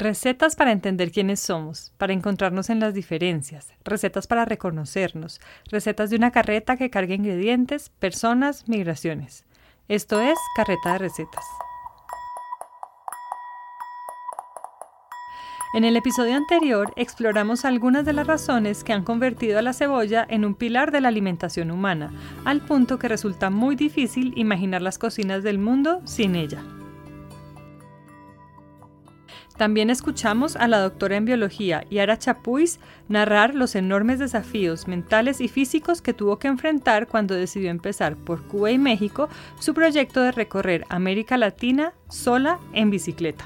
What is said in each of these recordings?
Recetas para entender quiénes somos, para encontrarnos en las diferencias, recetas para reconocernos, recetas de una carreta que cargue ingredientes, personas, migraciones. Esto es Carreta de Recetas. En el episodio anterior exploramos algunas de las razones que han convertido a la cebolla en un pilar de la alimentación humana, al punto que resulta muy difícil imaginar las cocinas del mundo sin ella. También escuchamos a la doctora en biología Yara Chapuis narrar los enormes desafíos mentales y físicos que tuvo que enfrentar cuando decidió empezar por Cuba y México su proyecto de recorrer América Latina sola en bicicleta.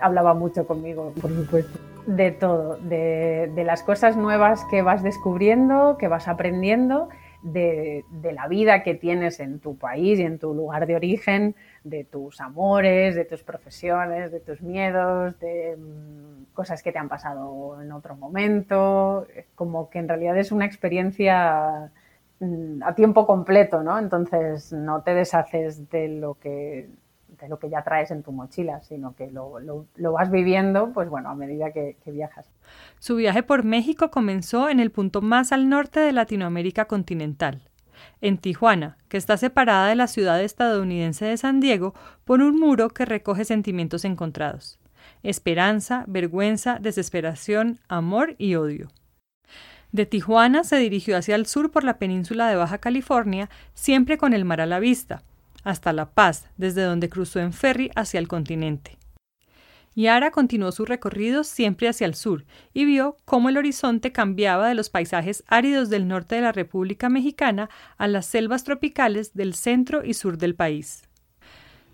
Hablaba mucho conmigo, por supuesto. De todo, de, las cosas nuevas que vas descubriendo, que vas aprendiendo, de, de la vida que tienes en tu país y en tu lugar de origen, de tus amores, de tus profesiones, de tus miedos, de mm, cosas que te han pasado en otro momento, como que en realidad es una experiencia mm, a tiempo completo, ¿no? Entonces no te deshaces de lo que de lo que ya traes en tu mochila, sino que lo, vas viviendo, pues bueno, a medida que viajas. Su viaje por México comenzó en el punto más al norte de Latinoamérica continental, en Tijuana, que está separada de la ciudad estadounidense de San Diego por un muro que recoge sentimientos encontrados esperanza, vergüenza, desesperación, amor y odio. De Tijuana se dirigió hacia el sur por la península de Baja California, siempre con el mar a la vista, hasta La Paz, desde donde cruzó en ferry hacia el continente. Yara continuó su recorrido siempre hacia el sur y vio cómo el horizonte cambiaba de los paisajes áridos del norte de la República Mexicana a las selvas tropicales del centro y sur del país.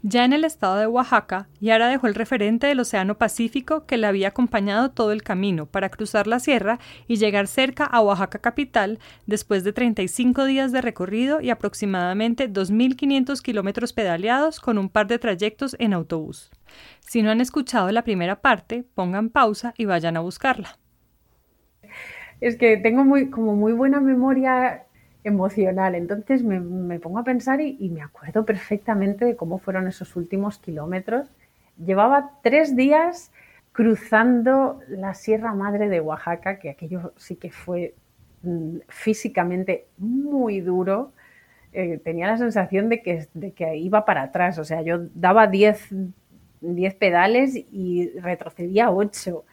Ya en el estado de Oaxaca, Yara dejó el referente del Océano Pacífico que le había acompañado todo el camino para cruzar la sierra y llegar cerca a Oaxaca capital después de 35 días de recorrido y aproximadamente 2.500 kilómetros pedaleados con un par de trayectos en autobús. Si no han escuchado la primera parte, pongan pausa y vayan a buscarla. Es que tengo muy, como muy buena memoria emocional. Entonces me, pongo a pensar y, me acuerdo perfectamente de cómo fueron esos últimos kilómetros. Llevaba tres días cruzando la Sierra Madre de Oaxaca, que aquello sí que fue mm, físicamente muy duro. Eh, tenía la sensación de que, de que iba para atrás, o sea, yo daba 10 pedales y retrocedía 8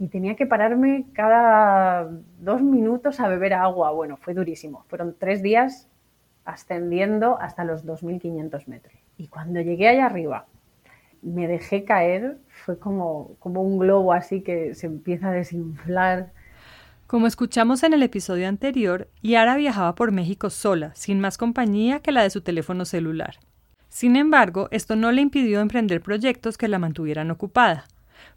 y tenía que pararme cada dos minutos a beber agua. Bueno, fue durísimo. Fueron tres días ascendiendo hasta los 2.500 metros. Y cuando llegué allá arriba, me dejé caer, fue como, como un globo así que se empieza a desinflar. Como escuchamos en el episodio anterior, Yara viajaba por México sola, sin más compañía que la de su teléfono celular. Sin embargo, esto no le impidió emprender proyectos que la mantuvieran ocupada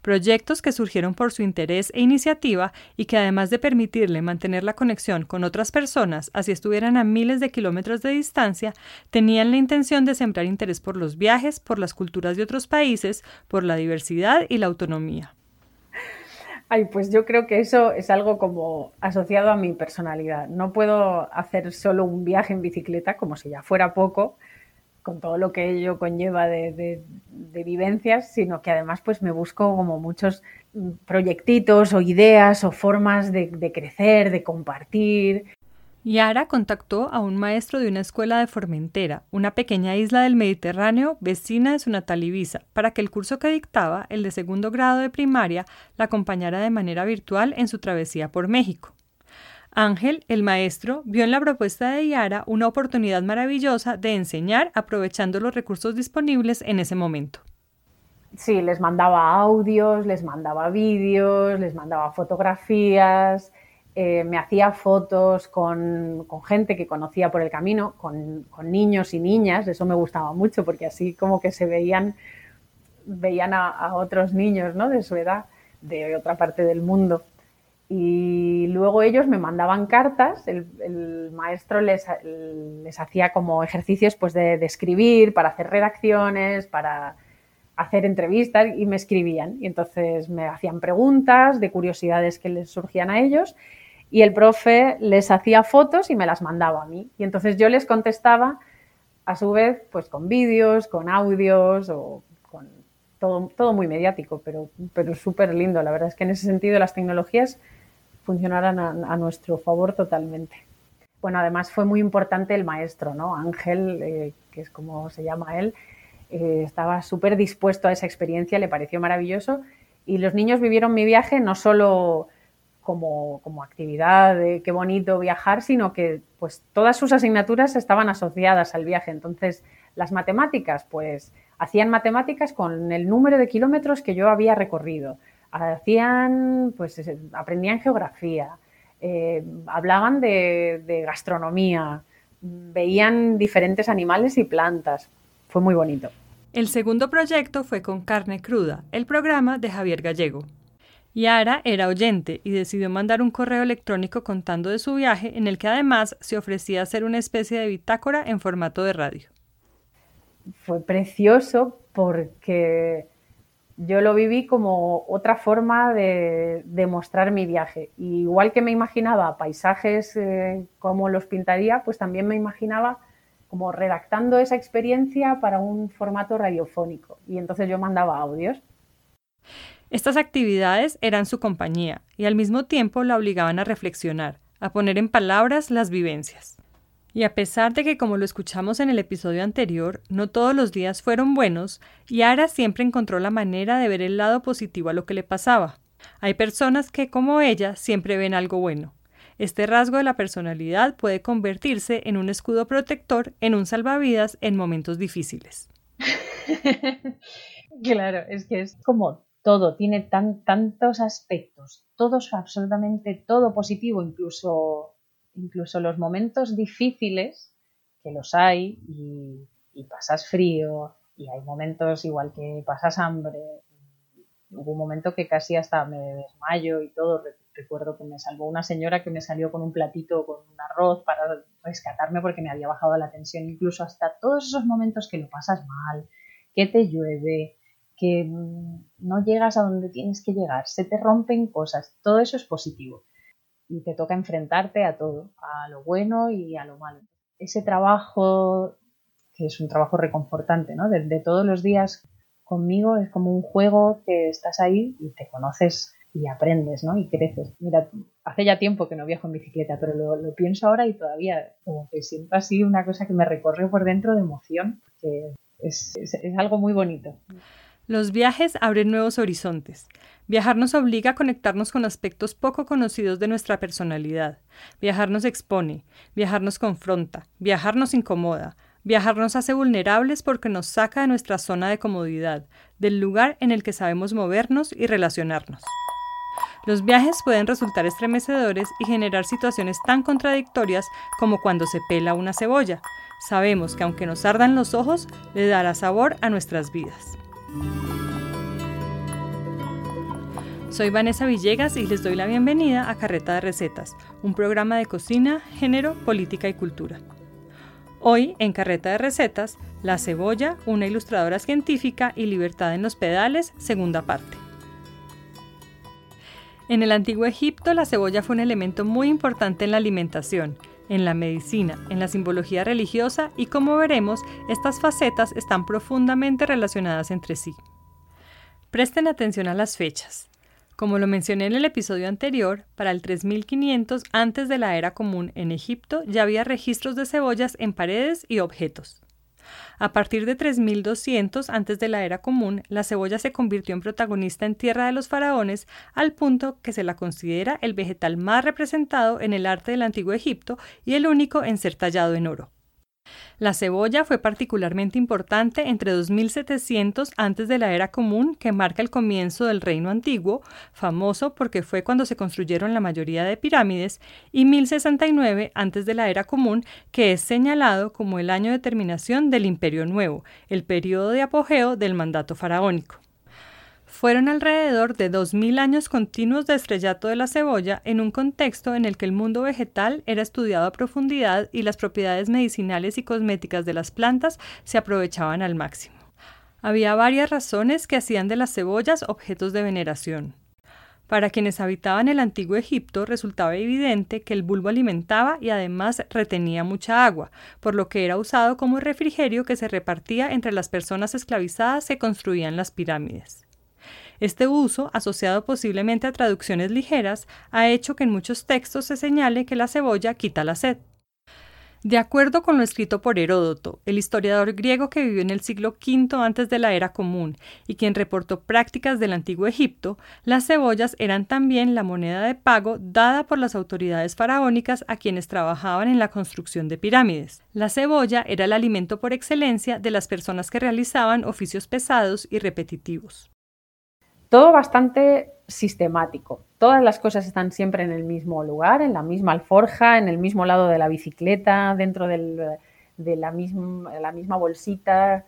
proyectos que surgieron por su interés e iniciativa y que además de permitirle mantener la conexión con otras personas, así estuvieran a miles de kilómetros de distancia, tenían la intención de sembrar interés por los viajes, por las culturas de otros países, por la diversidad y la autonomía. Ay, pues yo creo que eso es algo como asociado a mi personalidad. No puedo hacer solo un viaje en bicicleta, como si ya fuera poco, con todo lo que ello conlleva de, vivencias, sino que además pues me busco como muchos proyectitos o ideas o formas de, de crecer, de compartir. Yara contactó a un maestro de una escuela de Formentera, una pequeña isla del Mediterráneo vecina de su natal Ibiza, para que el curso que dictaba, el de segundo grado de primaria, la acompañara de manera virtual en su travesía por México. Ángel, el maestro, vio en la propuesta de Yara una oportunidad maravillosa de enseñar aprovechando los recursos disponibles en ese momento. Sí, les mandaba audios, les mandaba vídeos, les mandaba fotografías, eh, me hacía fotos con, gente que conocía por el camino, con, niños y niñas, eso me gustaba mucho porque así como que se veían, veían a, a otros niños ¿no? de su edad, de otra parte del mundo. Y luego ellos me mandaban cartas, el, maestro les, hacía como ejercicios pues de, escribir, para hacer redacciones, para hacer entrevistas y me escribían. Y entonces me hacían preguntas de curiosidades que les surgían a ellos y el profe les hacía fotos y me las mandaba a mí. Y entonces yo les contestaba a su vez pues con vídeos, con audios o todo, todo muy mediático, pero, pero súper lindo. La verdad es que en ese sentido las tecnologías funcionarán a, nuestro favor totalmente. Bueno, además fue muy importante el maestro, ¿no? Ángel, eh, que es como se llama él, eh, estaba súper dispuesto a esa experiencia, le pareció maravilloso y los niños vivieron mi viaje no solo como, como actividad de qué bonito viajar, sino que pues todas sus asignaturas estaban asociadas al viaje. Entonces, las matemáticas, pues hacían matemáticas con el número de kilómetros que yo había recorrido. Hacían, pues aprendían geografía, eh, hablaban de, gastronomía, veían diferentes animales y plantas. Fue muy bonito. El segundo proyecto fue con Carne Cruda, el programa de Javier Gallego. Yara era oyente y decidió mandar un correo electrónico contando de su viaje en el que además se ofrecía hacer una especie de bitácora en formato de radio fue precioso porque yo lo viví como otra forma de, mostrar mi viaje. igual que me imaginaba paisajes eh, como los pintaría, pues también me imaginaba como redactando esa experiencia para un formato radiofónico. Y entonces yo mandaba audios. Estas actividades eran su compañía y al mismo tiempo la obligaban a reflexionar, a poner en palabras las vivencias. Y a pesar de que, como lo escuchamos en el episodio anterior, no todos los días fueron buenos, Yara siempre encontró la manera de ver el lado positivo a lo que le pasaba. Hay personas que, como ella, siempre ven algo bueno. Este rasgo de la personalidad puede convertirse en un escudo protector, en un salvavidas en momentos difíciles. claro, es que es como todo, tiene tan, tantos aspectos, todos, absolutamente todo positivo, incluso incluso los momentos difíciles, que los hay, y, pasas frío, y hay momentos igual que pasas hambre. Hubo un momento que casi hasta me desmayo y todo. Recuerdo que me salvó una señora que me salió con un platito con un arroz para rescatarme porque me había bajado la tensión. Incluso hasta todos esos momentos que lo pasas mal, que te llueve, que no llegas a donde tienes que llegar, se te rompen cosas, todo eso es positivo y te toca enfrentarte a todo, a lo bueno y a lo malo. Ese trabajo, que es un trabajo reconfortante, ¿no? De, todos los días conmigo es como un juego que estás ahí y te conoces y aprendes, ¿no? Y creces. Mira, hace ya tiempo que no viajo en bicicleta, pero lo, pienso ahora y todavía como que siento así una cosa que me recorre por dentro de emoción, que es algo muy bonito. Los viajes abren nuevos horizontes. Viajar nos obliga a conectarnos con aspectos poco conocidos de nuestra personalidad. Viajar nos expone, viajar nos confronta, viajar nos incomoda, viajar nos hace vulnerables porque nos saca de nuestra zona de comodidad, del lugar en el que sabemos movernos y relacionarnos. Los viajes pueden resultar estremecedores y generar situaciones tan contradictorias como cuando se pela una cebolla. Sabemos que aunque nos ardan los ojos, le dará sabor a nuestras vidas. Soy Vanessa Villegas y les doy la bienvenida a Carreta de Recetas, un programa de cocina, género, política y cultura. Hoy, en Carreta de Recetas, La cebolla, una ilustradora científica y libertad en los pedales, segunda parte. En el antiguo Egipto, la cebolla fue un elemento muy importante en la alimentación, en la medicina, en la simbología religiosa y como veremos, estas facetas están profundamente relacionadas entre sí. Presten atención a las fechas. Como lo mencioné en el episodio anterior, para el 3500 antes de la era común en Egipto ya había registros de cebollas en paredes y objetos. A partir de 3200 antes de la era común, la cebolla se convirtió en protagonista en tierra de los faraones al punto que se la considera el vegetal más representado en el arte del antiguo Egipto y el único en ser tallado en oro. La cebolla fue particularmente importante entre 2700 antes de la era común, que marca el comienzo del reino antiguo, famoso porque fue cuando se construyeron la mayoría de pirámides, y 1069 antes de la era común, que es señalado como el año de terminación del Imperio Nuevo, el periodo de apogeo del mandato faraónico. Fueron alrededor de 2.000 años continuos de estrellato de la cebolla en un contexto en el que el mundo vegetal era estudiado a profundidad y las propiedades medicinales y cosméticas de las plantas se aprovechaban al máximo. Había varias razones que hacían de las cebollas objetos de veneración. Para quienes habitaban el antiguo Egipto resultaba evidente que el bulbo alimentaba y además retenía mucha agua, por lo que era usado como refrigerio que se repartía entre las personas esclavizadas que construían las pirámides. Este uso, asociado posiblemente a traducciones ligeras, ha hecho que en muchos textos se señale que la cebolla quita la sed. De acuerdo con lo escrito por Heródoto, el historiador griego que vivió en el siglo V antes de la era común y quien reportó prácticas del antiguo Egipto, las cebollas eran también la moneda de pago dada por las autoridades faraónicas a quienes trabajaban en la construcción de pirámides. La cebolla era el alimento por excelencia de las personas que realizaban oficios pesados y repetitivos. Todo bastante sistemático. Todas las cosas están siempre en el mismo lugar, en la misma alforja, en el mismo lado de la bicicleta, dentro de la misma, bolsita,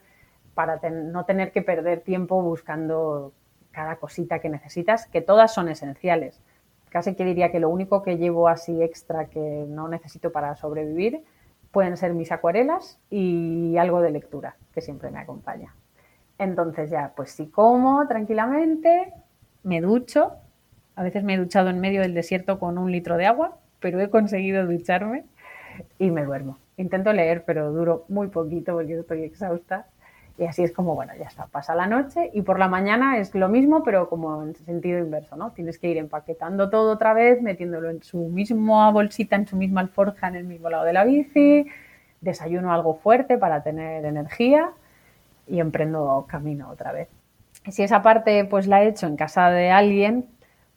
para no tener que perder tiempo buscando cada cosita que necesitas, que todas son esenciales. Casi que diría que lo único que llevo así extra que no necesito para sobrevivir pueden ser mis acuarelas y algo de lectura, que siempre me acompaña. Entonces ya, pues si como tranquilamente, me ducho. A veces me he duchado en medio del desierto con un litro de agua, pero he conseguido ducharme y me duermo. Intento leer, pero duro muy poquito porque estoy exhausta. Y así es como, bueno, ya está, pasa la noche y por la mañana es lo mismo, pero como en sentido inverso, ¿no? Tienes que ir empaquetando todo otra vez, metiéndolo en su misma bolsita, en su misma alforja, en el mismo lado de la bici, desayuno algo fuerte para tener energía y emprendo camino otra vez. Si esa parte pues la he hecho en casa de alguien,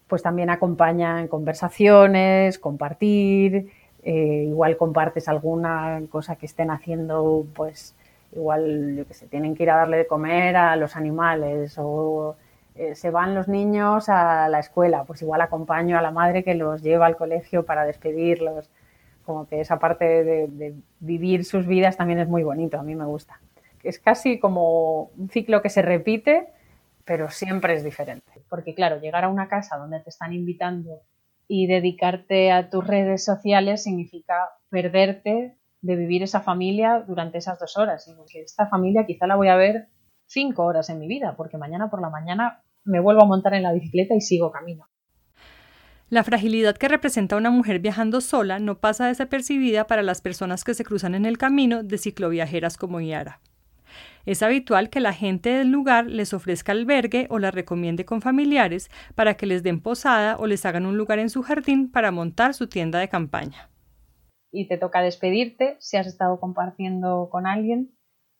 pues también acompaña en conversaciones, compartir, eh, igual compartes alguna cosa que estén haciendo, pues igual, yo que sé, tienen que ir a darle de comer a los animales o eh, se van los niños a la escuela, pues igual acompaño a la madre que los lleva al colegio para despedirlos, como que esa parte de vivir sus vidas también es muy bonito, a mí me gusta es casi como un ciclo que se repite, pero siempre es diferente. Porque claro, llegar a una casa donde te están invitando y dedicarte a tus redes sociales significa perderte de vivir esa familia durante esas dos horas. Y porque esta familia quizá la voy a ver cinco horas en mi vida, porque mañana por la mañana me vuelvo a montar en la bicicleta y sigo camino. La fragilidad que representa una mujer viajando sola no pasa desapercibida para las personas que se cruzan en el camino de cicloviajeras como Yara. Es habitual que la gente del lugar les ofrezca albergue o la recomiende con familiares para que les den posada o les hagan un lugar en su jardín para montar su tienda de campaña. Y te toca despedirte si has estado compartiendo con alguien,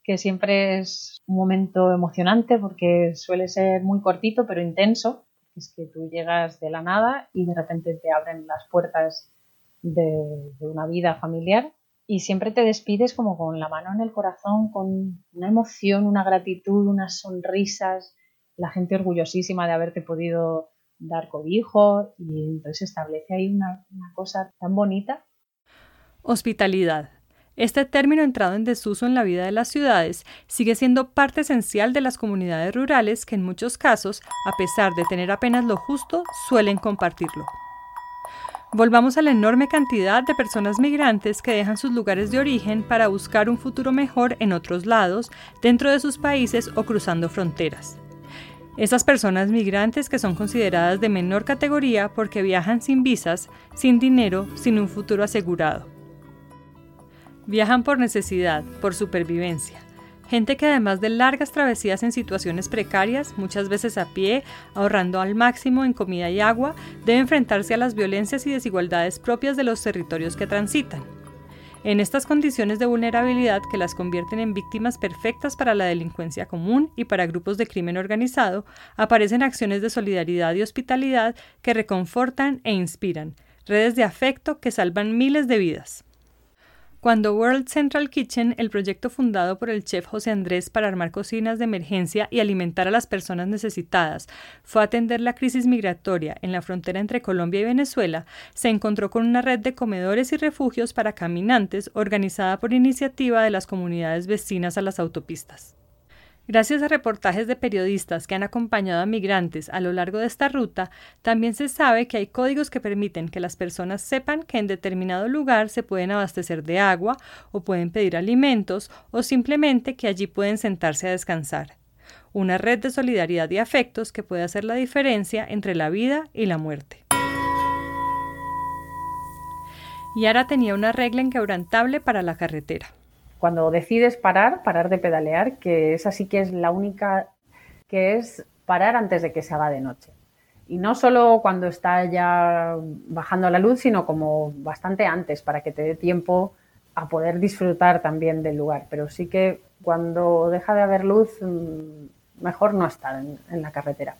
que siempre es un momento emocionante porque suele ser muy cortito pero intenso. Es que tú llegas de la nada y de repente te abren las puertas de, de una vida familiar y siempre te despides como con la mano en el corazón, con una emoción, una gratitud, unas sonrisas, la gente orgullosísima de haberte podido dar cobijo y entonces establece ahí una, una cosa tan bonita. Hospitalidad. Este término entrado en desuso en la vida de las ciudades sigue siendo parte esencial de las comunidades rurales que en muchos casos, a pesar de tener apenas lo justo, suelen compartirlo. Volvamos a la enorme cantidad de personas migrantes que dejan sus lugares de origen para buscar un futuro mejor en otros lados, dentro de sus países o cruzando fronteras. Esas personas migrantes que son consideradas de menor categoría porque viajan sin visas, sin dinero, sin un futuro asegurado. Viajan por necesidad, por supervivencia. Gente que además de largas travesías en situaciones precarias, muchas veces a pie, ahorrando al máximo en comida y agua, debe enfrentarse a las violencias y desigualdades propias de los territorios que transitan. En estas condiciones de vulnerabilidad que las convierten en víctimas perfectas para la delincuencia común y para grupos de crimen organizado, aparecen acciones de solidaridad y hospitalidad que reconfortan e inspiran, redes de afecto que salvan miles de vidas. Cuando World Central Kitchen, el proyecto fundado por el chef José Andrés para armar cocinas de emergencia y alimentar a las personas necesitadas, fue a atender la crisis migratoria en la frontera entre Colombia y Venezuela, se encontró con una red de comedores y refugios para caminantes organizada por iniciativa de las comunidades vecinas a las autopistas. Gracias a reportajes de periodistas que han acompañado a migrantes a lo largo de esta ruta, también se sabe que hay códigos que permiten que las personas sepan que en determinado lugar se pueden abastecer de agua o pueden pedir alimentos o simplemente que allí pueden sentarse a descansar. una red de solidaridad y afectos que puede hacer la diferencia entre la vida y la muerte. Yara tenía una regla inquebrantable para la carretera. Cuando decides parar, parar de pedalear, que esa sí que es la única, que es parar antes de que se haga de noche. Y no solo cuando está ya bajando la luz, sino como bastante antes, para que te dé tiempo a poder disfrutar también del lugar. Pero sí que cuando deja de haber luz, mm, mejor no estar en, la carretera.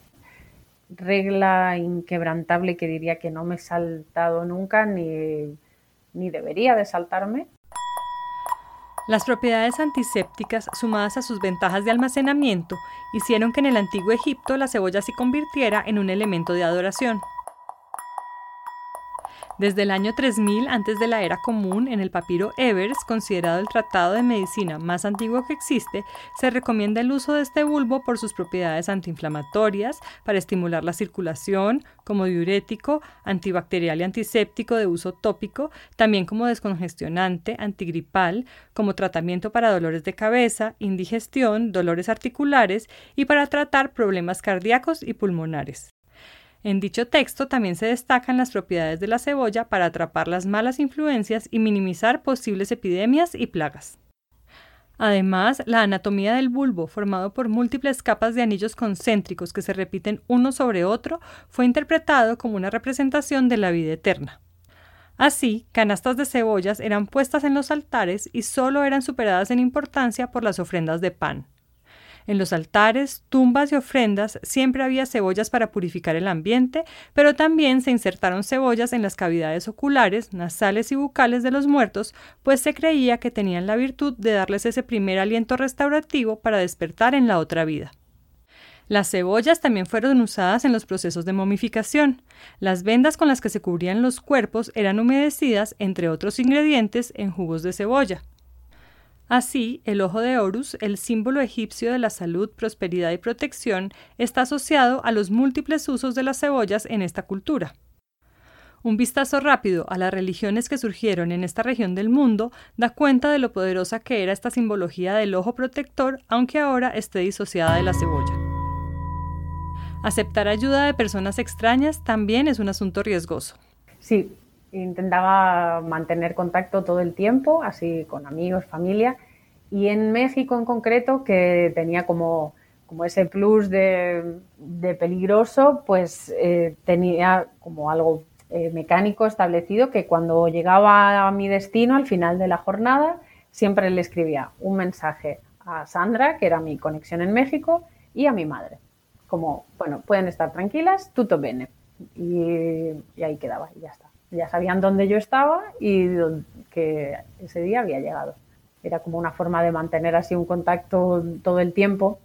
Regla inquebrantable que diría que no me he saltado nunca ni, ni debería de saltarme. Las propiedades antisépticas, sumadas a sus ventajas de almacenamiento, hicieron que en el antiguo Egipto la cebolla se convirtiera en un elemento de adoración. Desde el año 3000 antes de la era común, en el papiro Evers, considerado el tratado de medicina más antiguo que existe, se recomienda el uso de este bulbo por sus propiedades antiinflamatorias, para estimular la circulación, como diurético, antibacterial y antiséptico de uso tópico, también como descongestionante, antigripal, como tratamiento para dolores de cabeza, indigestión, dolores articulares y para tratar problemas cardíacos y pulmonares. En dicho texto también se destacan las propiedades de la cebolla para atrapar las malas influencias y minimizar posibles epidemias y plagas. Además, la anatomía del bulbo, formado por múltiples capas de anillos concéntricos que se repiten uno sobre otro, fue interpretado como una representación de la vida eterna. Así, canastas de cebollas eran puestas en los altares y solo eran superadas en importancia por las ofrendas de pan. En los altares, tumbas y ofrendas siempre había cebollas para purificar el ambiente, pero también se insertaron cebollas en las cavidades oculares, nasales y bucales de los muertos, pues se creía que tenían la virtud de darles ese primer aliento restaurativo para despertar en la otra vida. Las cebollas también fueron usadas en los procesos de momificación. Las vendas con las que se cubrían los cuerpos eran humedecidas, entre otros ingredientes, en jugos de cebolla. Así, el ojo de Horus, el símbolo egipcio de la salud, prosperidad y protección, está asociado a los múltiples usos de las cebollas en esta cultura. Un vistazo rápido a las religiones que surgieron en esta región del mundo da cuenta de lo poderosa que era esta simbología del ojo protector, aunque ahora esté disociada de la cebolla. Aceptar ayuda de personas extrañas también es un asunto riesgoso. Sí, intentaba mantener contacto todo el tiempo, así con amigos, familia. Y en México en concreto, que tenía como, como ese plus de, de peligroso, pues eh, tenía como algo eh, mecánico establecido que cuando llegaba a mi destino, al final de la jornada, siempre le escribía un mensaje a Sandra, que era mi conexión en México, y a mi madre. Como, bueno, pueden estar tranquilas, tutto bene. Y, y ahí quedaba, y ya está ya sabían dónde yo estaba y que ese día había llegado. Era como una forma de mantener así un contacto todo el tiempo,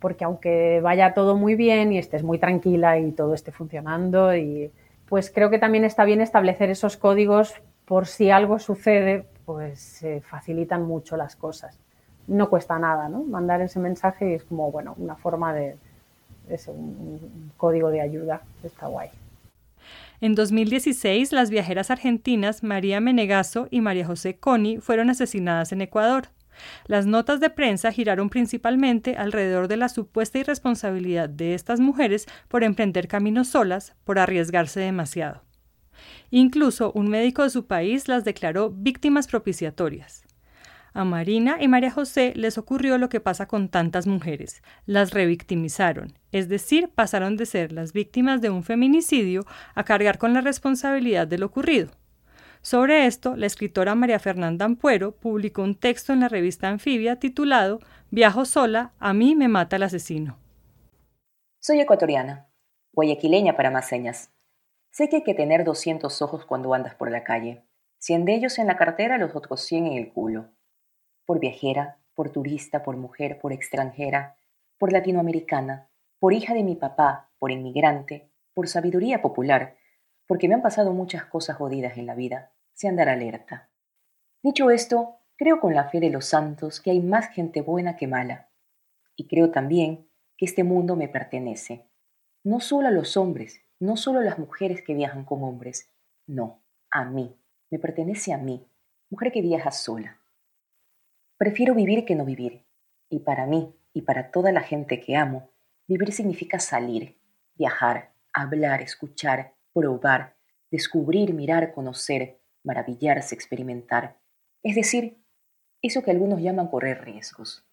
porque aunque vaya todo muy bien y estés muy tranquila y todo esté funcionando, y pues creo que también está bien establecer esos códigos por si algo sucede, pues se facilitan mucho las cosas. No cuesta nada, ¿no? Mandar ese mensaje es como, bueno, una forma de, es un código de ayuda, está guay. En 2016, las viajeras argentinas María Menegaso y María José Coni fueron asesinadas en Ecuador. Las notas de prensa giraron principalmente alrededor de la supuesta irresponsabilidad de estas mujeres por emprender caminos solas, por arriesgarse demasiado. Incluso un médico de su país las declaró víctimas propiciatorias. A Marina y María José les ocurrió lo que pasa con tantas mujeres, las revictimizaron, es decir, pasaron de ser las víctimas de un feminicidio a cargar con la responsabilidad de lo ocurrido. Sobre esto, la escritora María Fernanda Ampuero publicó un texto en la revista Anfibia titulado Viajo sola, a mí me mata el asesino. Soy ecuatoriana, guayaquileña para más señas. Sé que hay que tener 200 ojos cuando andas por la calle, 100 de ellos en la cartera, los otros 100 en el culo por viajera, por turista, por mujer, por extranjera, por latinoamericana, por hija de mi papá, por inmigrante, por sabiduría popular, porque me han pasado muchas cosas jodidas en la vida, sé andar alerta. Dicho esto, creo con la fe de los santos que hay más gente buena que mala, y creo también que este mundo me pertenece, no solo a los hombres, no solo a las mujeres que viajan con hombres, no, a mí, me pertenece a mí, mujer que viaja sola. Prefiero vivir que no vivir. Y para mí, Y para toda la gente que amo, vivir significa salir, viajar, hablar, escuchar, probar, descubrir, mirar, conocer, maravillarse, experimentar. Es decir, eso que algunos llaman correr riesgos.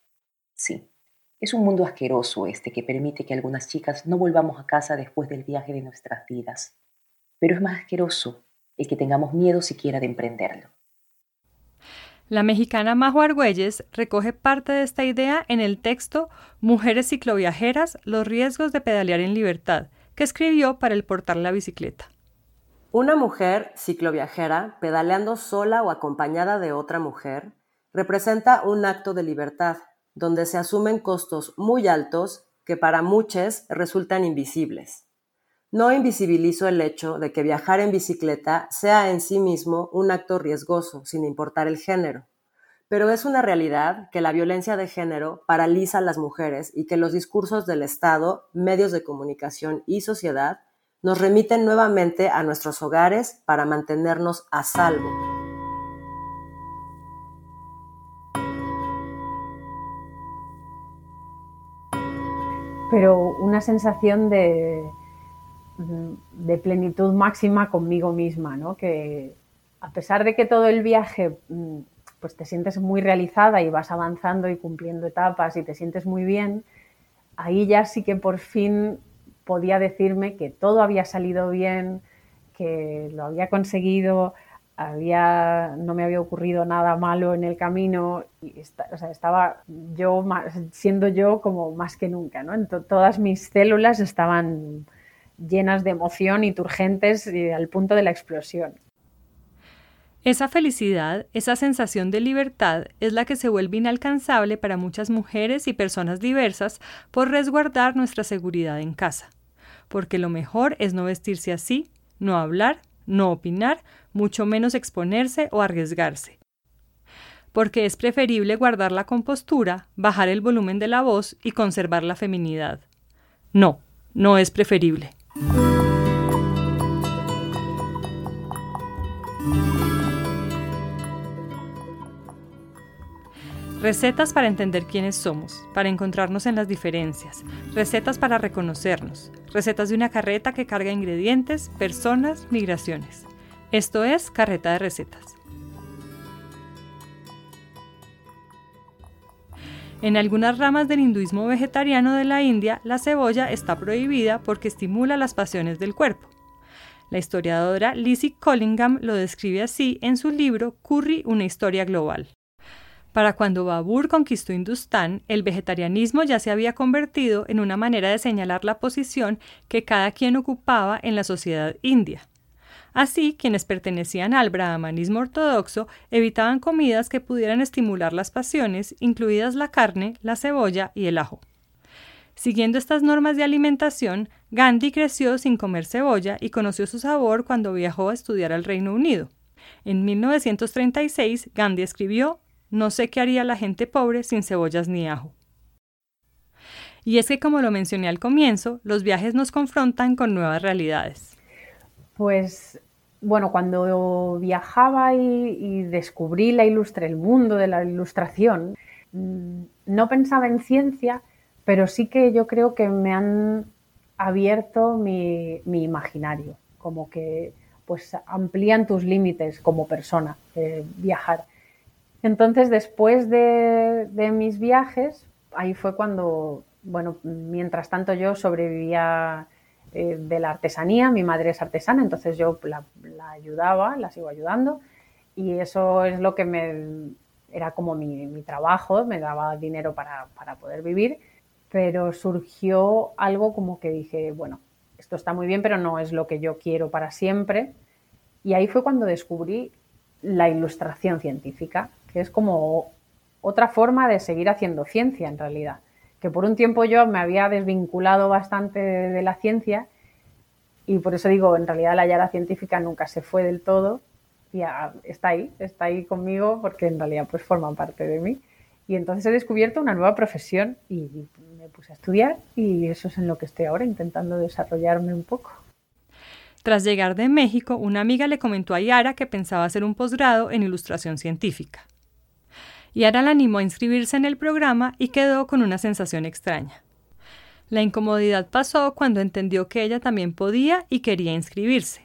Sí, es un mundo asqueroso este que permite que algunas chicas no volvamos a casa después del viaje de nuestras vidas. Pero es más asqueroso el que tengamos miedo siquiera de emprenderlo. La mexicana Majo Argüelles recoge parte de esta idea en el texto Mujeres cicloviajeras, los riesgos de pedalear en libertad, que escribió para el portal La Bicicleta. Una mujer cicloviajera, pedaleando sola o acompañada de otra mujer, representa un acto de libertad, donde se asumen costos muy altos que para muchos resultan invisibles. No invisibilizo el hecho de que viajar en bicicleta sea en sí mismo un acto riesgoso, sin importar el género. Pero es una realidad que la violencia de género paraliza a las mujeres y que los discursos del Estado, medios de comunicación y sociedad nos remiten nuevamente a nuestros hogares para mantenernos a salvo. Pero una sensación de, de plenitud máxima conmigo misma, ¿no? Que a pesar de que todo el viaje mm, pues te sientes muy realizada y vas avanzando y cumpliendo etapas y te sientes muy bien, ahí ya sí que por fin podía decirme que todo había salido bien, que lo había conseguido, había, no me había ocurrido nada malo en el camino y estaba yo siendo yo como más que nunca, ¿no? todas mis células estaban llenas de emoción y turgentes al punto de la explosión. Esa felicidad, esa sensación de libertad es la que se vuelve inalcanzable para muchas mujeres y personas diversas por resguardar nuestra seguridad en casa. Porque lo mejor es no vestirse así, no hablar, no opinar, mucho menos exponerse o arriesgarse. Porque es preferible guardar la compostura, bajar el volumen de la voz y conservar la feminidad. No, no es preferible. Recetas para entender quiénes somos, para encontrarnos en las diferencias, recetas para reconocernos, recetas de una carreta que carga ingredientes, personas, migraciones. Esto es Carreta de Recetas. En algunas ramas del hinduismo vegetariano de la India, la cebolla está prohibida porque estimula las pasiones del cuerpo. La historiadora Lizzie Collingham lo describe así en su libro Curry, una historia global. Para cuando Babur conquistó Hindustán, el vegetarianismo ya se había convertido en una manera de señalar la posición que cada quien ocupaba en la sociedad india. Así, quienes pertenecían al brahmanismo ortodoxo evitaban comidas que pudieran estimular las pasiones, incluidas la carne, la cebolla y el ajo. Siguiendo estas normas de alimentación, Gandhi creció sin comer cebolla y conoció su sabor cuando viajó a estudiar al Reino Unido. En 1936, Gandhi escribió no sé qué haría la gente pobre sin cebollas ni ajo. Y es que, como lo mencioné al comienzo, los viajes nos confrontan con nuevas realidades. Pues bueno, cuando viajaba y, descubrí la ilustre, el mundo de la ilustración, mm, no pensaba en ciencia, pero sí que yo creo que me han abierto mi, imaginario, como que pues amplían tus límites como persona, eh, viajar. Entonces, después de, mis viajes, ahí fue cuando, bueno, mientras tanto yo sobrevivía eh, de la artesanía, mi madre es artesana, entonces yo la, ayudaba, la sigo ayudando, y eso es lo que me era como mi, trabajo, me daba dinero para, para poder vivir, pero surgió algo como que dije, bueno, esto está muy bien, pero no es lo que yo quiero para siempre. Y ahí fue cuando descubrí la ilustración científica que es como otra forma de seguir haciendo ciencia en realidad. Que por un tiempo yo me había desvinculado bastante de la ciencia y por eso digo, en realidad la Yara científica nunca se fue del todo y está ahí, está ahí conmigo porque en realidad pues forma parte de mí. Y entonces he descubierto una nueva profesión y me puse a estudiar y eso es en lo que estoy ahora intentando desarrollarme un poco. Tras llegar de México, una amiga le comentó a Yara que pensaba hacer un posgrado en ilustración científica. Yara la animó a inscribirse en el programa y quedó con una sensación extraña. La incomodidad pasó cuando entendió que ella también podía y quería inscribirse.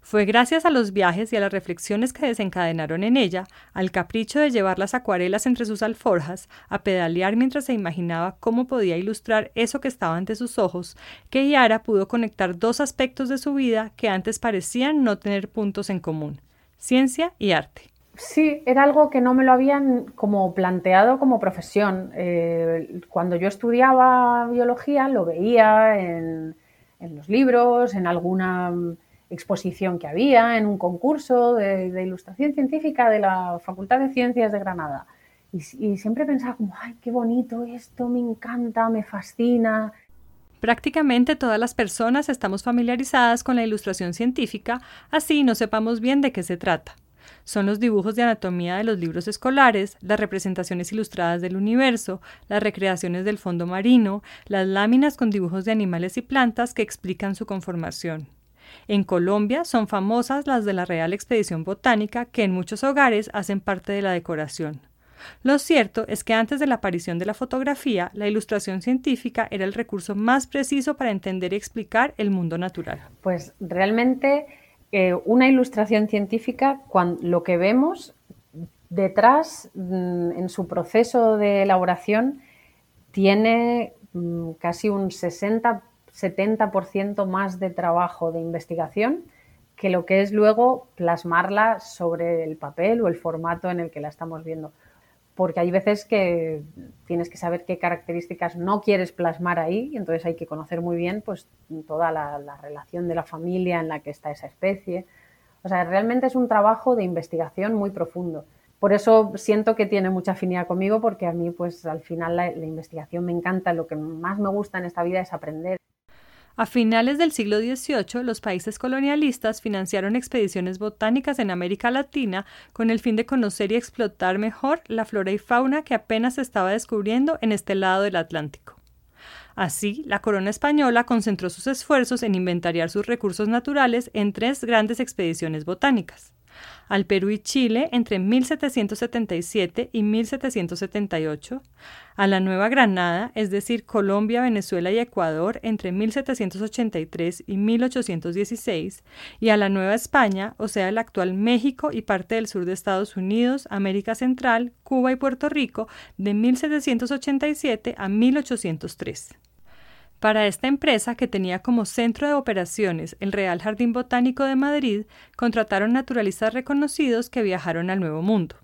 Fue gracias a los viajes y a las reflexiones que desencadenaron en ella, al capricho de llevar las acuarelas entre sus alforjas, a pedalear mientras se imaginaba cómo podía ilustrar eso que estaba ante sus ojos, que Yara pudo conectar dos aspectos de su vida que antes parecían no tener puntos en común, ciencia y arte. Sí, era algo que no me lo habían como planteado como profesión. Eh, cuando yo estudiaba biología lo veía en los libros, en alguna exposición que había en un concurso de, ilustración científica de la Facultad de Ciencias de Granada. Y, y, siempre pensaba como, ay, qué bonito esto, me encanta, me fascina. Prácticamente todas las personas estamos familiarizadas con la ilustración científica, así no sepamos bien de qué se trata. Son los dibujos de anatomía de los libros escolares, las representaciones ilustradas del universo, las recreaciones del fondo marino, las láminas con dibujos de animales y plantas que explican su conformación. En Colombia son famosas las de la Real Expedición Botánica, que en muchos hogares hacen parte de la decoración. Lo cierto es que antes de la aparición de la fotografía, la ilustración científica era el recurso más preciso para entender y explicar el mundo natural. Pues realmente eh, una ilustración científica, cuando, lo que vemos detrás, mm, en su proceso de elaboración, tiene mm, casi un 60 70% más de trabajo de investigación que lo que es luego plasmarla sobre el papel o el formato en el que la estamos viendo. Porque hay veces que tienes que saber qué características no quieres plasmar ahí y entonces hay que conocer muy bien pues, toda la, la relación de la familia en la que está esa especie. O sea, realmente es un trabajo de investigación muy profundo por eso siento que tiene mucha afinidad conmigo porque a mí pues al final la, investigación me encanta, lo que más me gusta en esta vida es aprender. A finales del siglo XVIII, los países colonialistas financiaron expediciones botánicas en América Latina con el fin de conocer y explotar mejor la flora y fauna que apenas se estaba descubriendo en este lado del Atlántico. Así, la corona española concentró sus esfuerzos en inventariar sus recursos naturales en tres grandes expediciones botánicas al Perú y Chile entre 1777 y 1778, a la Nueva Granada, es decir, Colombia, Venezuela y Ecuador entre 1783 y 1816, y a la Nueva España, o sea, el actual México y parte del sur de Estados Unidos, América Central, Cuba y Puerto Rico de 1787 a 1803. Para esta empresa, que tenía como centro de operaciones el Real Jardín Botánico de Madrid, contrataron naturalistas reconocidos que viajaron al Nuevo Mundo.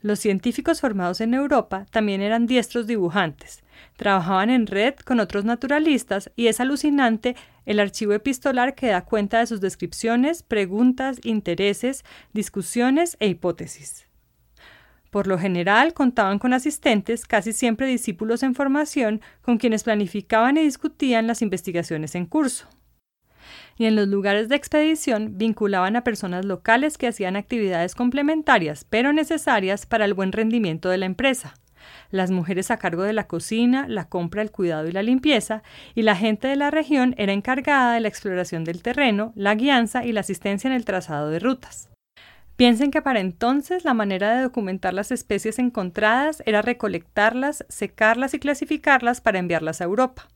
Los científicos formados en Europa también eran diestros dibujantes, trabajaban en red con otros naturalistas y es alucinante el archivo epistolar que da cuenta de sus descripciones, preguntas, intereses, discusiones e hipótesis. Por lo general contaban con asistentes, casi siempre discípulos en formación, con quienes planificaban y discutían las investigaciones en curso. Y en los lugares de expedición vinculaban a personas locales que hacían actividades complementarias, pero necesarias para el buen rendimiento de la empresa. Las mujeres a cargo de la cocina, la compra, el cuidado y la limpieza, y la gente de la región era encargada de la exploración del terreno, la guianza y la asistencia en el trazado de rutas. Piensen que para entonces la manera de documentar las especies encontradas era recolectarlas, secarlas y clasificarlas para enviarlas a Europa.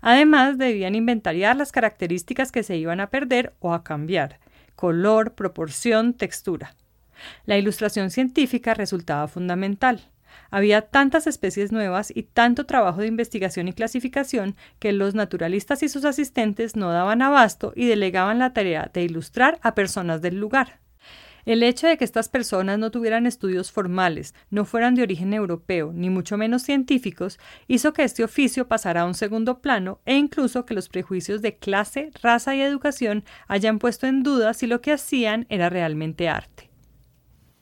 Además, debían inventariar las características que se iban a perder o a cambiar color, proporción, textura. La ilustración científica resultaba fundamental. Había tantas especies nuevas y tanto trabajo de investigación y clasificación que los naturalistas y sus asistentes no daban abasto y delegaban la tarea de ilustrar a personas del lugar. El hecho de que estas personas no tuvieran estudios formales, no fueran de origen europeo, ni mucho menos científicos, hizo que este oficio pasara a un segundo plano e incluso que los prejuicios de clase, raza y educación hayan puesto en duda si lo que hacían era realmente arte.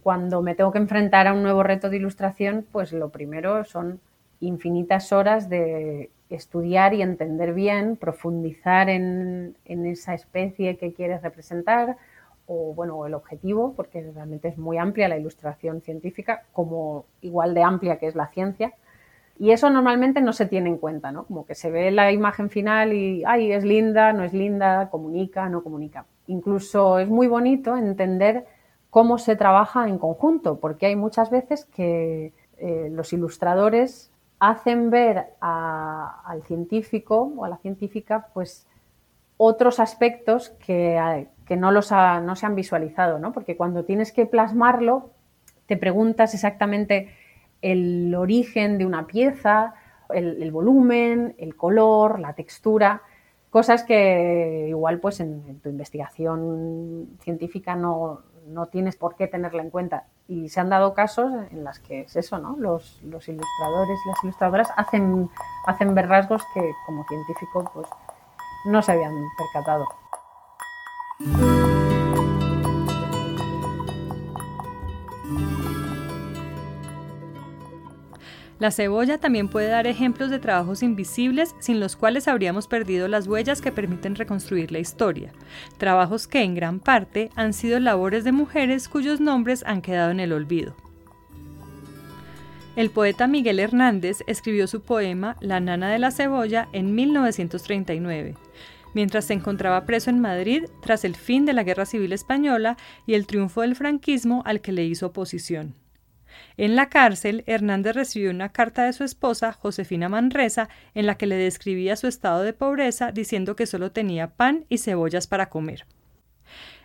Cuando me tengo que enfrentar a un nuevo reto de ilustración, pues lo primero son infinitas horas de estudiar y entender bien, profundizar en, esa especie que quieres representar, o bueno, el objetivo, porque realmente es muy amplia la ilustración científica, como igual de amplia que es la ciencia. Y eso normalmente no se tiene en cuenta, ¿no? Como que se ve la imagen final y, ay, es linda, no es linda, comunica, no comunica. Incluso es muy bonito entender cómo se trabaja en conjunto, porque hay muchas veces que eh, los ilustradores hacen ver al científico o a la científica pues otros aspectos que, no, los no se han visualizado, ¿no? porque cuando tienes que plasmarlo te preguntas exactamente el origen de una pieza, el, volumen, el color, la textura, cosas que igual pues en, tu investigación científica no, tienes por qué tenerla en cuenta. Y se han dado casos en las que es eso, ¿no? Los, ilustradores y las ilustradoras hacen, hacen ver rasgos que como científico pues no se habían percatado. La cebolla también puede dar ejemplos de trabajos invisibles sin los cuales habríamos perdido las huellas que permiten reconstruir la historia, trabajos que en gran parte han sido labores de mujeres cuyos nombres han quedado en el olvido. El poeta Miguel Hernández escribió su poema La nana de la cebolla en 1939, mientras se encontraba preso en Madrid tras el fin de la Guerra Civil Española y el triunfo del franquismo al que le hizo oposición. En la cárcel, Hernández recibió una carta de su esposa, Josefina Manresa, en la que le describía su estado de pobreza, diciendo que solo tenía pan y cebollas para comer.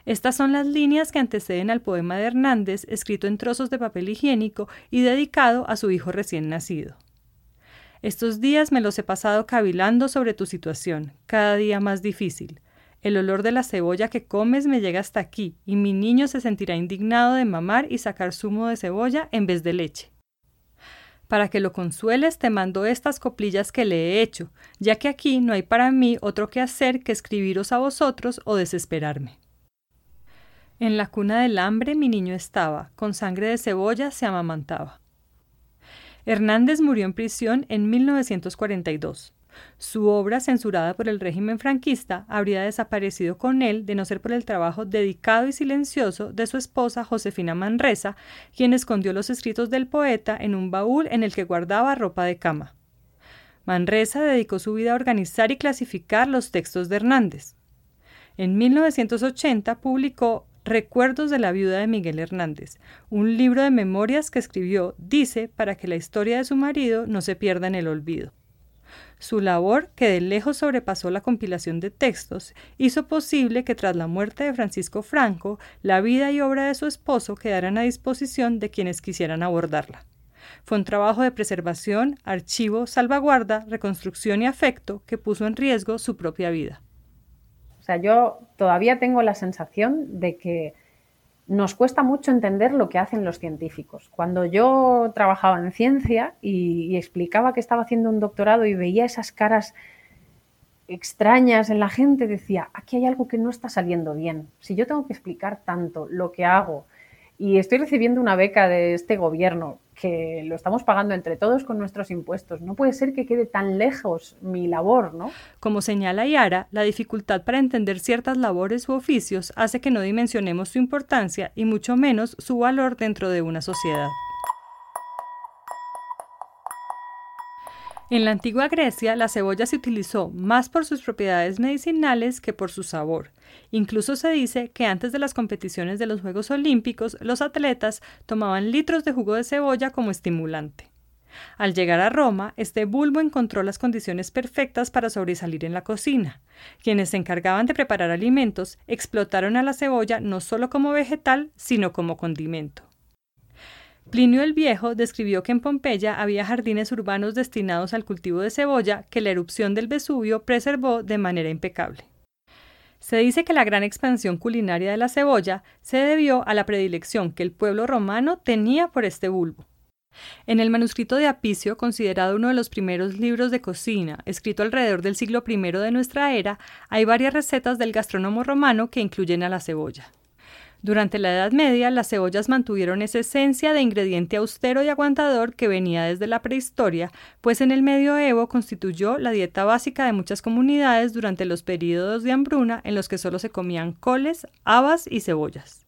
Estas son las líneas que anteceden al poema de Hernández, escrito en trozos de papel higiénico y dedicado a su hijo recién nacido. Estos días me los he pasado cavilando sobre tu situación, cada día más difícil. El olor de la cebolla que comes me llega hasta aquí, y mi niño se sentirá indignado de mamar y sacar zumo de cebolla en vez de leche. Para que lo consueles te mando estas coplillas que le he hecho, ya que aquí no hay para mí otro que hacer que escribiros a vosotros o desesperarme. En la cuna del hambre mi niño estaba, con sangre de cebolla se amamantaba. Hernández murió en prisión en 1942. Su obra, censurada por el régimen franquista, habría desaparecido con él de no ser por el trabajo dedicado y silencioso de su esposa Josefina Manresa, quien escondió los escritos del poeta en un baúl en el que guardaba ropa de cama. Manresa dedicó su vida a organizar y clasificar los textos de Hernández. En 1980 publicó Recuerdos de la viuda de Miguel Hernández, un libro de memorias que escribió, dice, para que la historia de su marido no se pierda en el olvido. Su labor, que de lejos sobrepasó la compilación de textos, hizo posible que tras la muerte de Francisco Franco, la vida y obra de su esposo quedaran a disposición de quienes quisieran abordarla. Fue un trabajo de preservación, archivo, salvaguarda, reconstrucción y afecto que puso en riesgo su propia vida. O sea, yo todavía tengo la sensación de que nos cuesta mucho entender lo que hacen los científicos. Cuando yo trabajaba en ciencia y, explicaba que estaba haciendo un doctorado y veía esas caras extrañas en la gente, decía, aquí hay algo que no está saliendo bien. Si yo tengo que explicar tanto lo que hago y estoy recibiendo una beca de este gobierno que lo estamos pagando entre todos con nuestros impuestos. No puede ser que quede tan lejos mi labor, ¿no? Como señala Yara, la dificultad para entender ciertas labores u oficios hace que no dimensionemos su importancia y mucho menos su valor dentro de una sociedad. En la antigua Grecia, la cebolla se utilizó más por sus propiedades medicinales que por su sabor. Incluso se dice que antes de las competiciones de los Juegos Olímpicos, los atletas tomaban litros de jugo de cebolla como estimulante. Al llegar a Roma, este bulbo encontró las condiciones perfectas para sobresalir en la cocina. Quienes se encargaban de preparar alimentos explotaron a la cebolla no solo como vegetal, sino como condimento. Plinio el Viejo describió que en Pompeya había jardines urbanos destinados al cultivo de cebolla que la erupción del Vesubio preservó de manera impecable. Se dice que la gran expansión culinaria de la cebolla se debió a la predilección que el pueblo romano tenía por este bulbo. En el manuscrito de Apicio, considerado uno de los primeros libros de cocina, escrito alrededor del siglo I de nuestra era, hay varias recetas del gastrónomo romano que incluyen a la cebolla. Durante la Edad Media, las cebollas mantuvieron esa esencia de ingrediente austero y aguantador que venía desde la prehistoria, pues en el medioevo constituyó la dieta básica de muchas comunidades durante los períodos de hambruna en los que solo se comían coles, habas y cebollas.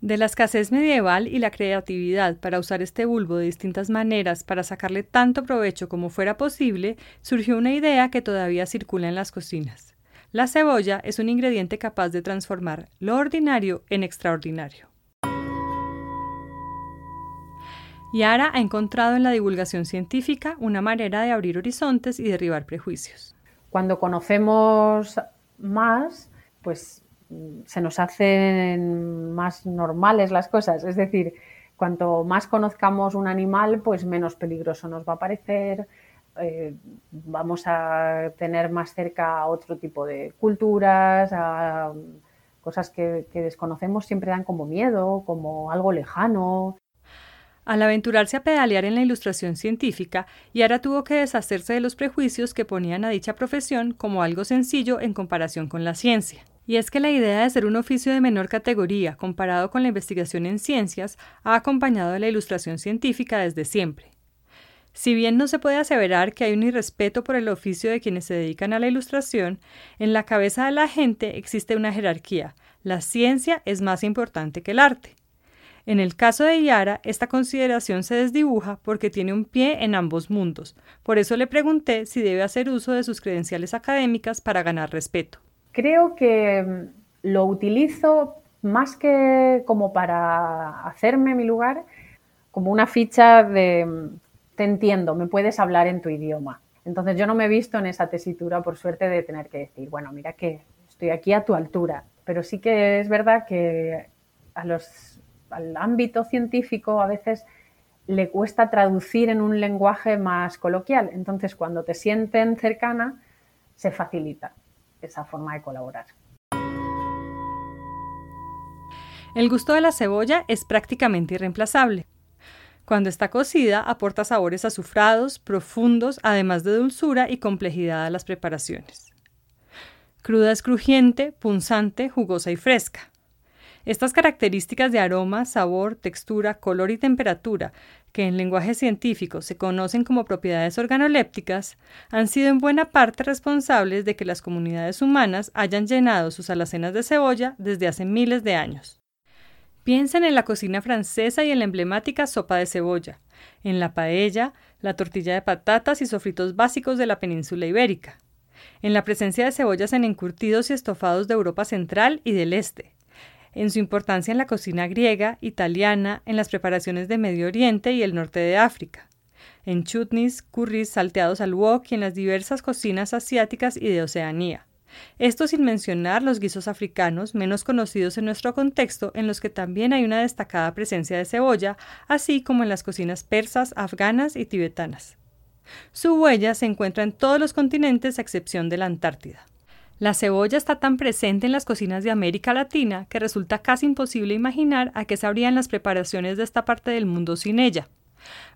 De la escasez medieval y la creatividad para usar este bulbo de distintas maneras para sacarle tanto provecho como fuera posible, surgió una idea que todavía circula en las cocinas. La cebolla es un ingrediente capaz de transformar lo ordinario en extraordinario. Yara ha encontrado en la divulgación científica una manera de abrir horizontes y derribar prejuicios. Cuando conocemos más, pues se nos hacen más normales las cosas. Es decir, cuanto más conozcamos un animal, pues menos peligroso nos va a parecer, eh, vamos a tener más cerca a otro tipo de culturas, a cosas que, que desconocemos siempre dan como miedo, como algo lejano. Al aventurarse a pedalear en la ilustración científica, Yara tuvo que deshacerse de los prejuicios que ponían a dicha profesión como algo sencillo en comparación con la ciencia. Y es que la idea de ser un oficio de menor categoría comparado con la investigación en ciencias ha acompañado a la ilustración científica desde siempre. Si bien no se puede aseverar que hay un irrespeto por el oficio de quienes se dedican a la ilustración, en la cabeza de la gente existe una jerarquía. La ciencia es más importante que el arte. En el caso de Yara, esta consideración se desdibuja porque tiene un pie en ambos mundos. Por eso le pregunté si debe hacer uso de sus credenciales académicas para ganar respeto. Creo que mm, lo utilizo más que como para hacerme mi lugar, como una ficha de mm, te entiendo, me puedes hablar en tu idioma. Entonces yo no me he visto en esa tesitura, por suerte, de tener que decir, bueno, mira que estoy aquí a tu altura. Pero sí que es verdad que al ámbito científico a veces le cuesta traducir en un lenguaje más coloquial. Entonces cuando te sienten cercana, se facilita esa forma de colaborar. El gusto de la cebolla es prácticamente irreemplazable. Cuando está cocida, aporta sabores azufrados, profundos, además de dulzura y complejidad a las preparaciones. Cruda es crujiente, punzante, jugosa y fresca. Estas características de aroma, sabor, textura, color y temperatura que en lenguaje científico se conocen como propiedades organolépticas, han sido en buena parte responsables de que las comunidades humanas hayan llenado sus alacenas de cebolla desde hace miles de años. Piensen en la cocina francesa y en la emblemática sopa de cebolla, en la paella, la tortilla de patatas y sofritos básicos de la península ibérica, en la presencia de cebollas en encurtidos y estofados de Europa Central y del Este, en su importancia en la cocina griega, italiana, en las preparaciones de Medio Oriente y el norte de África, en chutneys, curries salteados al wok y en las diversas cocinas asiáticas y de Oceanía. Esto sin mencionar los guisos africanos, menos conocidos en nuestro contexto, en los que también hay una destacada presencia de cebolla, así como en las cocinas persas, afganas y tibetanas. Su huella se encuentra en todos los continentes a excepción de la Antártida. La cebolla está tan presente en las cocinas de América Latina que resulta casi imposible imaginar a qué sabrían las preparaciones de esta parte del mundo sin ella.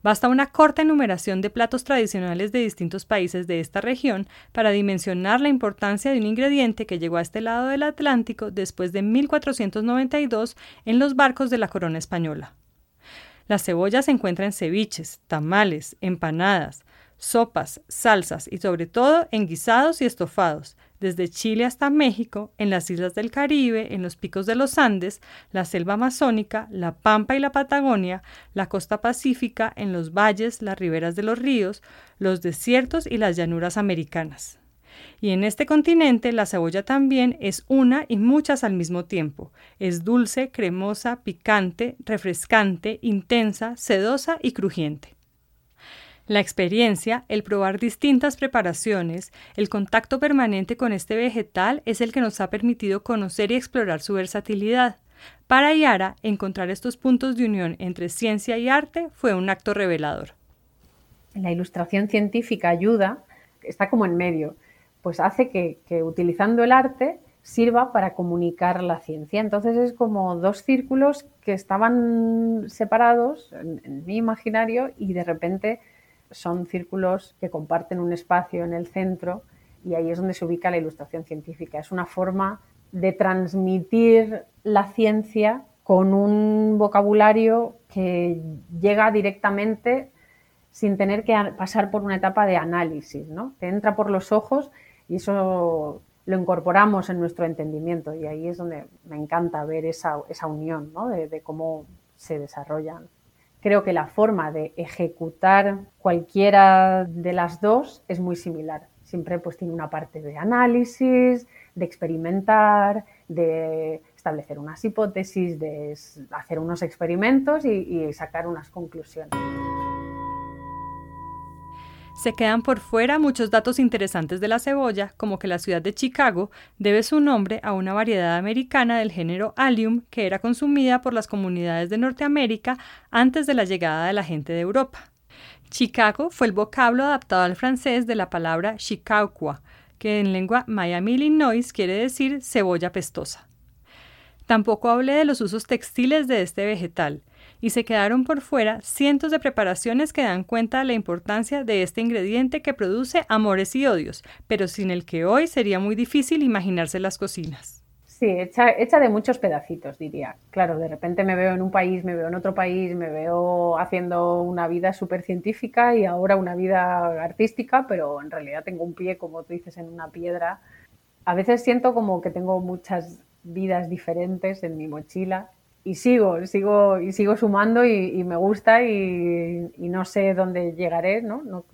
Basta una corta enumeración de platos tradicionales de distintos países de esta región para dimensionar la importancia de un ingrediente que llegó a este lado del Atlántico después de 1492 en los barcos de la corona española. La cebolla se encuentra en ceviches, tamales, empanadas, sopas, salsas y sobre todo en guisados y estofados, desde Chile hasta México, en las islas del Caribe, en los picos de los Andes, la selva amazónica, la Pampa y la Patagonia, la costa pacífica, en los valles, las riberas de los ríos, los desiertos y las llanuras americanas. Y en este continente la cebolla también es una y muchas al mismo tiempo. Es dulce, cremosa, picante, refrescante, intensa, sedosa y crujiente. La experiencia, el probar distintas preparaciones, el contacto permanente con este vegetal es el que nos ha permitido conocer y explorar su versatilidad. Para Yara, encontrar estos puntos de unión entre ciencia y arte fue un acto revelador. La ilustración científica ayuda, está como en medio, pues hace que, utilizando el arte sirva para comunicar la ciencia. Entonces es como dos círculos que estaban separados en mi imaginario y de repente son círculos que comparten un espacio en el centro y ahí es donde se ubica la ilustración científica. Es una forma de transmitir la ciencia con un vocabulario que llega directamente sin tener que pasar por una etapa de análisis, ¿no? Te entra por los ojos y eso lo incorporamos en nuestro entendimiento y ahí es donde me encanta ver esa, unión de cómo se desarrollan creo que la forma de ejecutar cualquiera de las dos es muy similar. Siempre pues tiene una parte de análisis, de experimentar, de establecer unas hipótesis, de hacer unos experimentos y sacar unas conclusiones. Se quedan por fuera muchos datos interesantes de la cebolla, como que la ciudad de Chicago debe su nombre a una variedad americana del género Allium que era consumida por las comunidades de Norteamérica antes de la llegada de la gente de Europa. Chicago fue el vocablo adaptado al francés de la palabra Chicago, que en lengua Miami-Illinois quiere decir cebolla pestosa. Tampoco hablé de los usos textiles de este vegetal, y se quedaron por fuera cientos de preparaciones que dan cuenta de la importancia de este ingrediente que produce amores y odios, pero sin el que hoy sería muy difícil imaginarse las cocinas. Sí, hecha, hecha de muchos pedacitos, diría. Claro, de repente me veo en un país, me veo en otro país, me veo haciendo una vida súper científica y ahora una vida artística, pero en realidad tengo un pie, como tú dices, en una piedra. A veces siento como que tengo muchas vidas diferentes en mi mochila y sigo, sigo, y sigo sumando y, me gusta y, no sé dónde llegaré, ¿no? ¿no?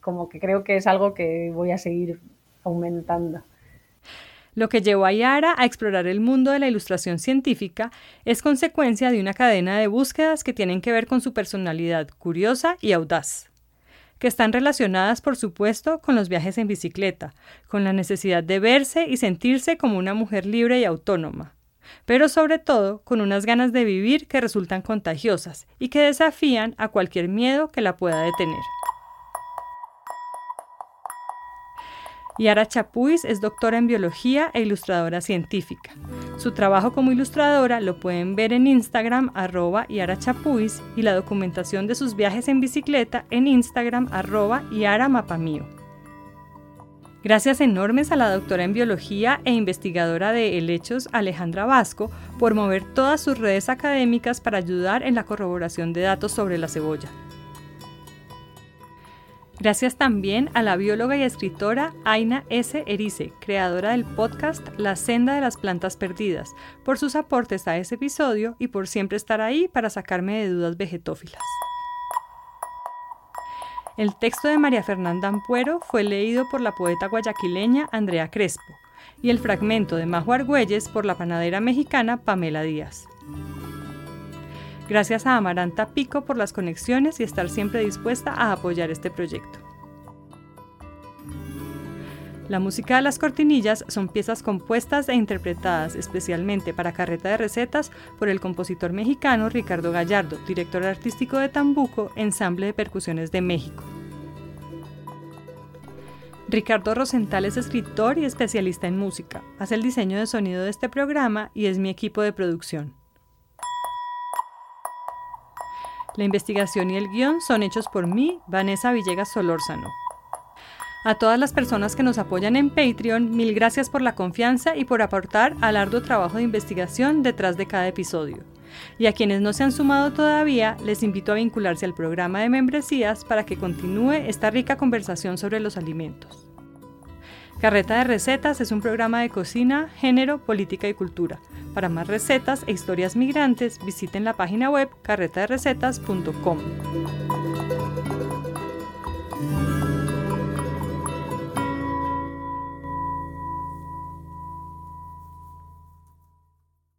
Como que creo que es algo que voy a seguir aumentando. Lo que llevó a Yara a explorar el mundo de la ilustración científica es consecuencia de una cadena de búsquedas que tienen que ver con su personalidad curiosa y audaz, que están relacionadas, por supuesto, con los viajes en bicicleta, con la necesidad de verse y sentirse como una mujer libre y autónoma, pero sobre todo con unas ganas de vivir que resultan contagiosas y que desafían a cualquier miedo que la pueda detener. Yara Chapuis es doctora en biología e ilustradora científica. Su trabajo como ilustradora lo pueden ver en Instagram arroba Yara y la documentación de sus viajes en bicicleta en Instagram arroba Yara. Gracias enormes a la doctora en biología e investigadora de helechos Alejandra Vasco por mover todas sus redes académicas para ayudar en la corroboración de datos sobre la cebolla. Gracias también a la bióloga y escritora Aina S. Erice, creadora del podcast La senda de las plantas perdidas, por sus aportes a ese episodio y por siempre estar ahí para sacarme de dudas vegetófilas. El texto de María Fernanda Ampuero fue leído por la poeta guayaquileña Andrea Crespo y el fragmento de Majo Argüelles por la panadera mexicana Pamela Díaz. Gracias a Amaranta Pico por las conexiones y estar siempre dispuesta a apoyar este proyecto. La música de las cortinillas son piezas compuestas e interpretadas especialmente para carreta de recetas por el compositor mexicano Ricardo Gallardo, director artístico de Tambuco, ensamble de percusiones de México. Ricardo Rosenthal es escritor y especialista en música, hace el diseño de sonido de este programa y es mi equipo de producción. La investigación y el guion son hechos por mí, Vanessa Villegas Solórzano. A todas las personas que nos apoyan en Patreon, mil gracias por la confianza y por aportar al arduo trabajo de investigación detrás de cada episodio. Y a quienes no se han sumado todavía, les invito a vincularse al programa de membresías para que continúe esta rica conversación sobre los alimentos. Carreta de Recetas es un programa de cocina, género, política y cultura. Para más recetas e historias migrantes, visiten la página web carretaderecetas.com.